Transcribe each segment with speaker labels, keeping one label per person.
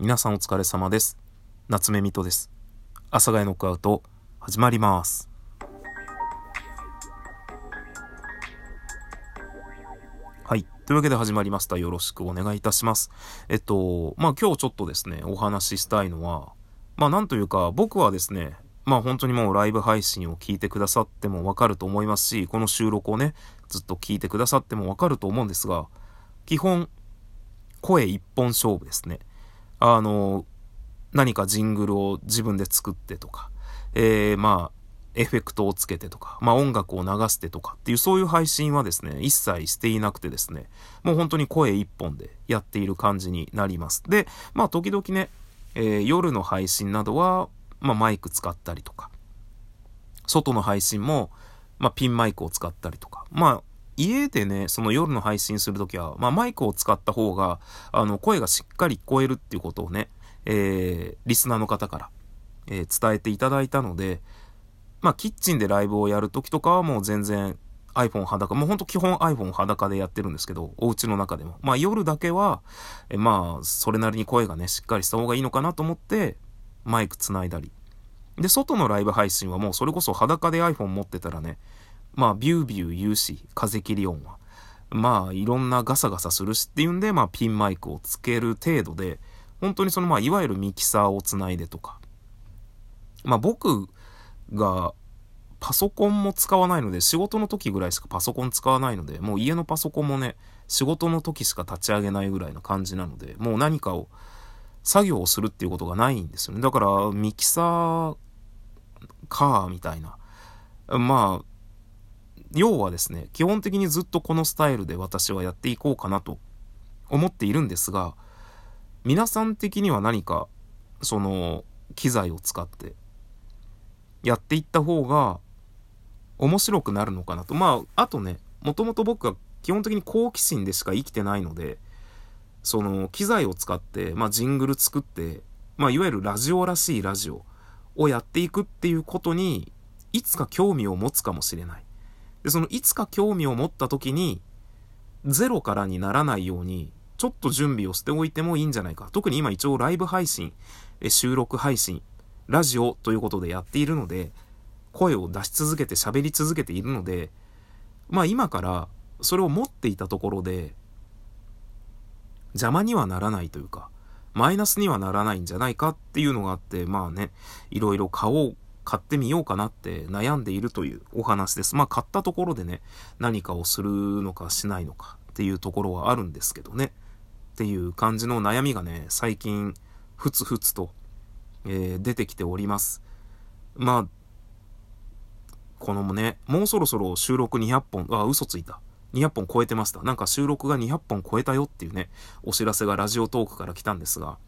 Speaker 1: 皆さんお疲れ様です。夏目みとです。阿佐ヶ谷ノックアウト、始まります。はい。というわけで始まりました。よろしくお願いいたします。えっと、まあ今日ちょっとですね、お話ししたいのは、まあなんというか、僕はですね、まあ本当にもうライブ配信を聞いてくださってもわかると思いますし、この収録をね、ずっと聞いてくださってもわかると思うんですが、基本、声一本勝負ですね。あの、何かジングルを自分で作ってとか、えー、まあ、エフェクトをつけてとか、まあ音楽を流してとかっていうそういう配信はですね、一切していなくてですね、もう本当に声一本でやっている感じになります。で、まあ時々ね、えー、夜の配信などは、まあマイク使ったりとか、外の配信も、まあピンマイクを使ったりとか、まあ家でね、その夜の配信するときは、まあ、マイクを使った方が、あの、声がしっかり聞こえるっていうことをね、えー、リスナーの方から、えー、伝えていただいたので、まあ、キッチンでライブをやるときとかはもう全然 iPhone 裸、もうほんと基本 iPhone 裸でやってるんですけど、お家の中でも。まあ、夜だけは、えまあ、それなりに声がね、しっかりした方がいいのかなと思って、マイク繋いだり。で、外のライブ配信はもうそれこそ裸で iPhone 持ってたらね、まあ、ビュービュー言うし、風切り音は。まあ、いろんなガサガサするしっていうんで、まあ、ピンマイクをつける程度で、本当にその、まあ、いわゆるミキサーをつないでとか。まあ、僕が、パソコンも使わないので、仕事の時ぐらいしかパソコン使わないので、もう家のパソコンもね、仕事の時しか立ち上げないぐらいの感じなので、もう何かを、作業をするっていうことがないんですよね。だから、ミキサーか、みたいな。まあ、要はですね、基本的にずっとこのスタイルで私はやっていこうかなと思っているんですが、皆さん的には何か、その、機材を使ってやっていった方が面白くなるのかなと。まあ、あとね、もともと僕は基本的に好奇心でしか生きてないので、その機材を使って、まあジングル作って、まあいわゆるラジオらしいラジオをやっていくっていうことに、いつか興味を持つかもしれない。で、そのいつか興味を持った時に、ゼロからにならないように、ちょっと準備をしておいてもいいんじゃないか。特に今一応ライブ配信、収録配信、ラジオということでやっているので、声を出し続けて喋り続けているので、まあ今からそれを持っていたところで、邪魔にはならないというか、マイナスにはならないんじゃないかっていうのがあって、まあね、いろいろ買おう買ってみようかなって悩んでいるというお話です。まあ買ったところでね、何かをするのかしないのかっていうところはあるんですけどね。っていう感じの悩みがね、最近、ふつふつと、えー、出てきております。まあ、このもね、もうそろそろ収録200本、あ、嘘ついた。200本超えてました。なんか収録が200本超えたよっていうね、お知らせがラジオトークから来たんですが、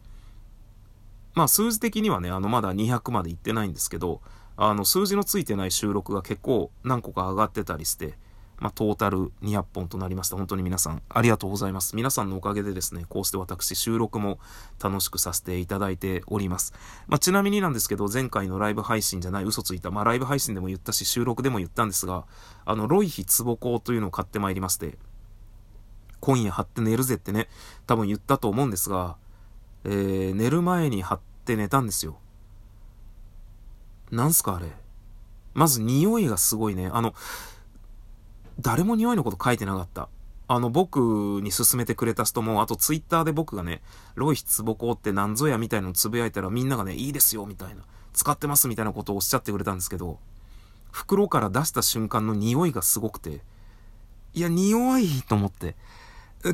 Speaker 1: まあ数字的にはね、あのまだ200まで行ってないんですけど、あの数字のついてない収録が結構何個か上がってたりして、まあトータル200本となりました。本当に皆さんありがとうございます。皆さんのおかげでですね、こうして私収録も楽しくさせていただいております。まあちなみになんですけど、前回のライブ配信じゃない嘘ついた、まあライブ配信でも言ったし、収録でも言ったんですが、あのロイヒツボコというのを買ってまいりまして、今夜貼って寝るぜってね、多分言ったと思うんですが、えー、寝る前に貼って寝たんですよ。なんすかあれ。まず匂いがすごいね。あの、誰も匂いのこと書いてなかった。あの、僕に勧めてくれた人も、あとツイッターで僕がね、ロイヒツボコってなんぞやみたいのつぶやいたらみんながね、いいですよみたいな、使ってますみたいなことをおっしゃってくれたんですけど、袋から出した瞬間の匂いがすごくて、いや、匂いと思って、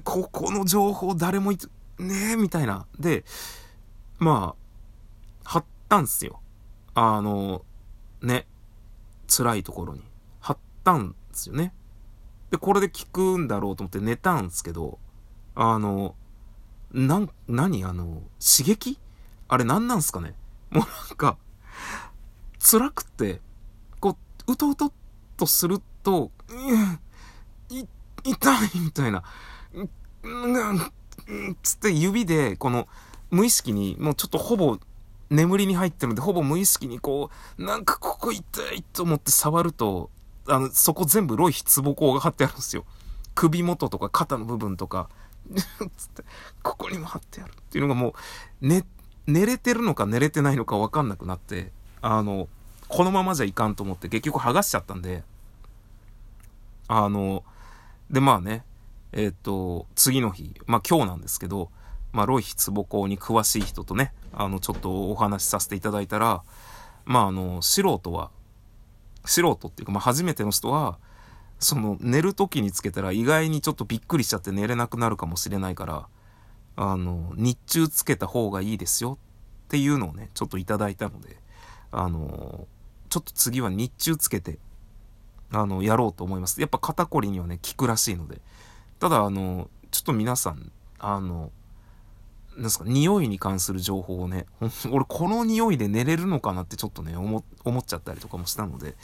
Speaker 1: ここの情報誰も、ねえ、みたいな。で、まあ、貼ったんすよ。あの、ね、辛いところに。貼ったんすよね。で、これで効くんだろうと思って寝たんすけど、あの、なん、何？あの、刺激？あれ何なんすかね？もうなんか、辛くて、こう、うとうとっとすると、い、痛いみたいな、つって指で、この、無意識に、もうちょっとほぼ眠りに入ってるので、ほぼ無意識にこう、なんかここ痛いと思って触ると、あの、そこ全部ロイヒツボコが貼ってあるんですよ。首元とか肩の部分とか、つって、ここにも貼ってあるっていうのがもう、ね、寝れてるのか寝れてないのかわかんなくなって、あの、このままじゃいかんと思って結局剥がしちゃったんで、あの、で、まあね、えっ、と、次の日、まあ今日なんですけど、まあ、ロイヒツボコに詳しい人とね、あの、ちょっとお話しさせていただいたら、まあ、あの、素人は、素人っていうか、まあ、初めての人は、その、寝る時につけたら意外にちょっとびっくりしちゃって寝れなくなるかもしれないから、あの、日中つけた方がいいですよっていうのをね、ちょっといただいたので、あの、ちょっと次は日中つけて、あの、やろうと思います。やっぱ肩こりにはね、効くらしいので。ただ、あの、ちょっと皆さん、あの、なんすか、匂いに関する情報をね、俺この匂いで寝れるのかなってちょっとね、思、思っちゃったりとかもしたので、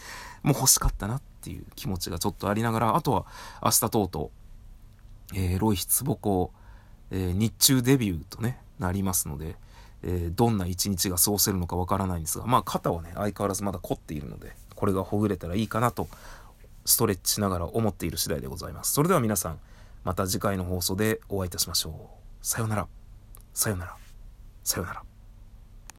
Speaker 1: もう欲しかったなっていう気持ちがちょっとありながら、あとは明日とうとう、えー、ロイヒツボコ、えー、日中デビューとね、なりますので、えー、どんな一日が過ごせるのかわからないんですが、まあ肩はね、相変わらずまだ凝っているので、これがほぐれたらいいかなと、ストレッチしながら思っている次第でございます。それでは皆さん、また次回の放送でお会いいたしましょう。さようなら。さよなら。さよなら。